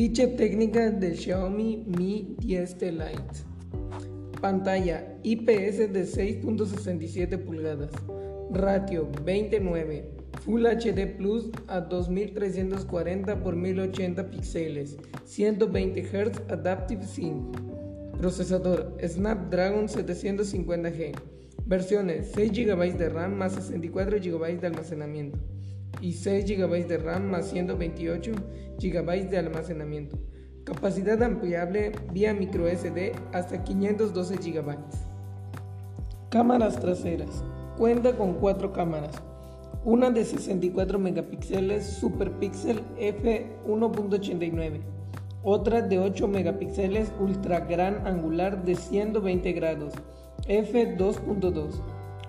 Ficha técnica del Xiaomi Mi 10T Lite. Pantalla IPS de 6.67 pulgadas. Ratio 29. Full HD Plus a 2340 x 1080 píxeles. 120 Hz Adaptive Sync. Procesador Snapdragon 750G. Versiones 6 GB de RAM más 64 GB de almacenamiento y 6 GB de RAM más 128 GB de almacenamiento. Capacidad ampliable vía micro SD hasta 512 GB. Cámaras traseras. Cuenta con cuatro cámaras. Una de 64 megapíxeles Super Pixel f1.89. Otra de 8 megapíxeles ultra gran angular de 120 grados f2.2.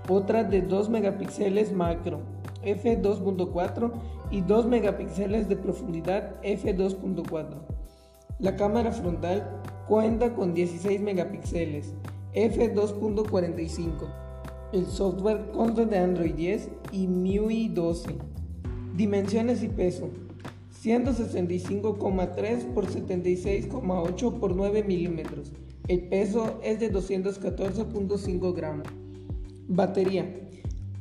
Otra de 2 megapíxeles macro f2.4 y 2 megapíxeles de profundidad f2.4. La cámara frontal cuenta con 16 megapíxeles f2.45. El software consta de Android 10 y MIUI 12. Dimensiones y peso. 165,3 por 76,8 por 9 milímetros. El peso es de 214.5 gramos. Batería.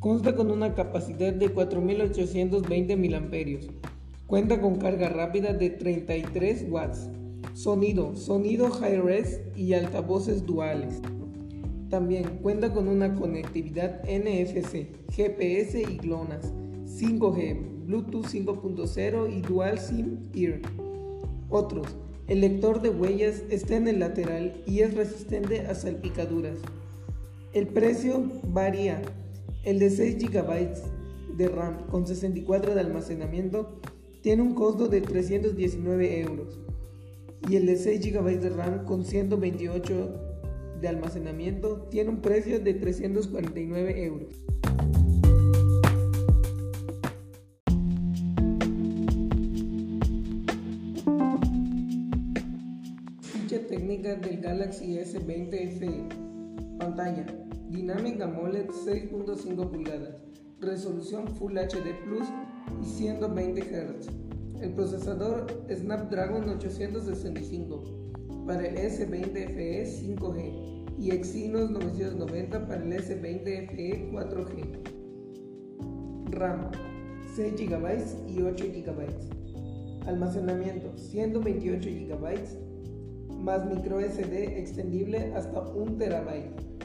Consta con una capacidad de 4820 mAh. Cuenta con carga rápida de 33 watts. Sonido, sonido high-res y altavoces duales. También cuenta con una conectividad NFC, GPS y GLONASS, 5G, Bluetooth 5.0 y Dual SIM Ear. Otros, el lector de huellas está en el lateral y es resistente a salpicaduras. El precio varía el de 6 GB de RAM con 64 de almacenamiento tiene un costo de 319 euros y el de 6 GB de RAM con 128 de almacenamiento tiene un precio de 349 euros. Ficha técnica del Galaxy S20 FE. Pantalla Dynamic AMOLED 6.5 pulgadas, resolución Full HD Plus y 120 Hz. El procesador Snapdragon 865 para el S20 FE 5G y Exynos 990 para el S20 FE 4G. RAM 6 GB y 8 GB. Almacenamiento 128 GB más micro SD extendible hasta 1 TB.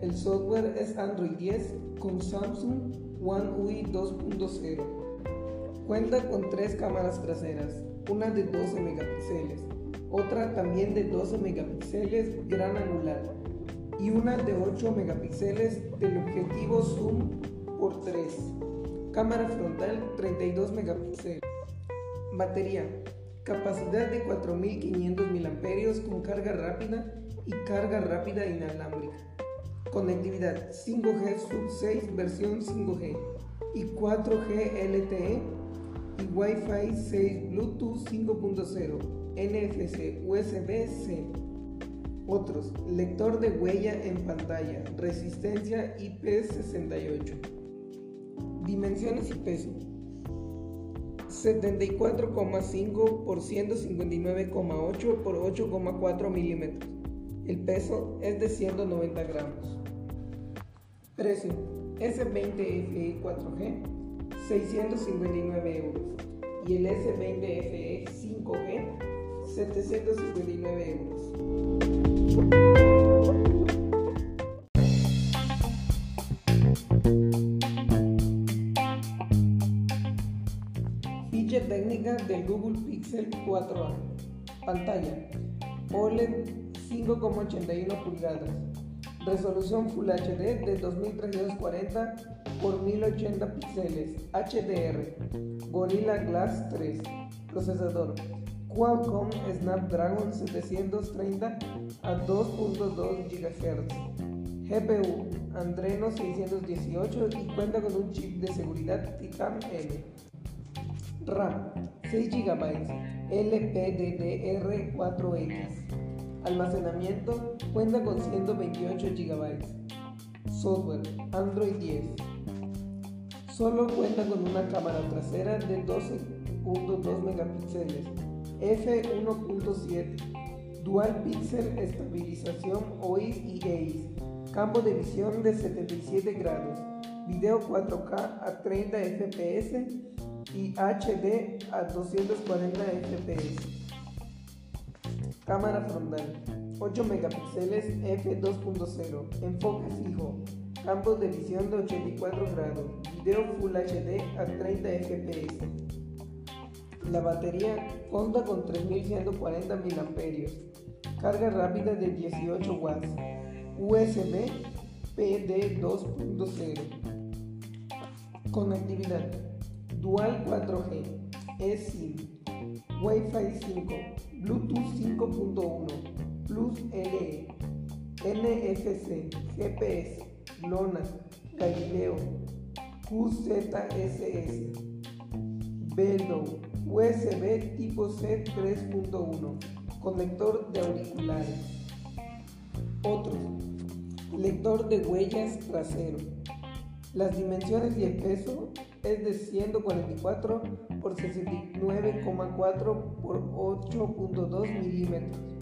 El software es Android 10 con Samsung One UI 2.0. Cuenta con tres cámaras traseras, una de 12 megapíxeles, otra también de 12 megapíxeles gran angular y una de 8 megapíxeles del objetivo zoom por 3. Cámara frontal 32 megapíxeles. Batería. Capacidad de 4500 mAh con carga rápida y carga rápida inalámbrica. Conectividad 5G Sub 6 versión 5G y 4G LTE y Wi-Fi 6 Bluetooth 5.0 NFC USB-C. Otros, lector de huella en pantalla, resistencia IP68. Dimensiones y peso. 74,5 por 159,8 por 8,4 milímetros. El peso es de 190 gramos. Precio S20FE 4G 659 euros y el S20FE 5G 759 euros. Ficha técnica del Google Pixel 4a. Pantalla OLED 5,81 pulgadas. Resolución Full HD de 2340 por 1080 píxeles. HDR. Gorilla Glass 3. Procesador. Qualcomm Snapdragon 730 a 2.2 GHz. GPU Andreno 618 y cuenta con un chip de seguridad Titan M. RAM 6 GB LPDDR4X. Almacenamiento cuenta con 128 GB. Software Android 10. Solo cuenta con una cámara trasera de 12.2 megapíxeles f1.7, Dual Pixel Estabilización OIS y EIS, campo de visión de 77 grados, video 4K a 30 fps y HD a 240 fps. Cámara frontal 8 megapíxeles f2.0, enfoque fijo, campo de visión de 84 grados, video Full HD a 30 fps. La batería cuenta con 3140 mAh, carga rápida de 18 watts, USB PD 2.0. Conectividad Dual 4G, eSIM, Wi-Fi 5, Bluetooth 5.1, Plus LE, NFC, GPS, LONA, Galileo, QZSS, Belo, USB tipo C 3.1, conector de auriculares. Otros, lector de huellas trasero. Las dimensiones y el peso es de 144 por 69,4 por 8.2 milímetros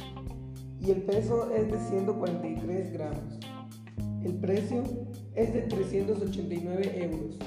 y el peso es de 143 gramos. El precio es de 389 euros.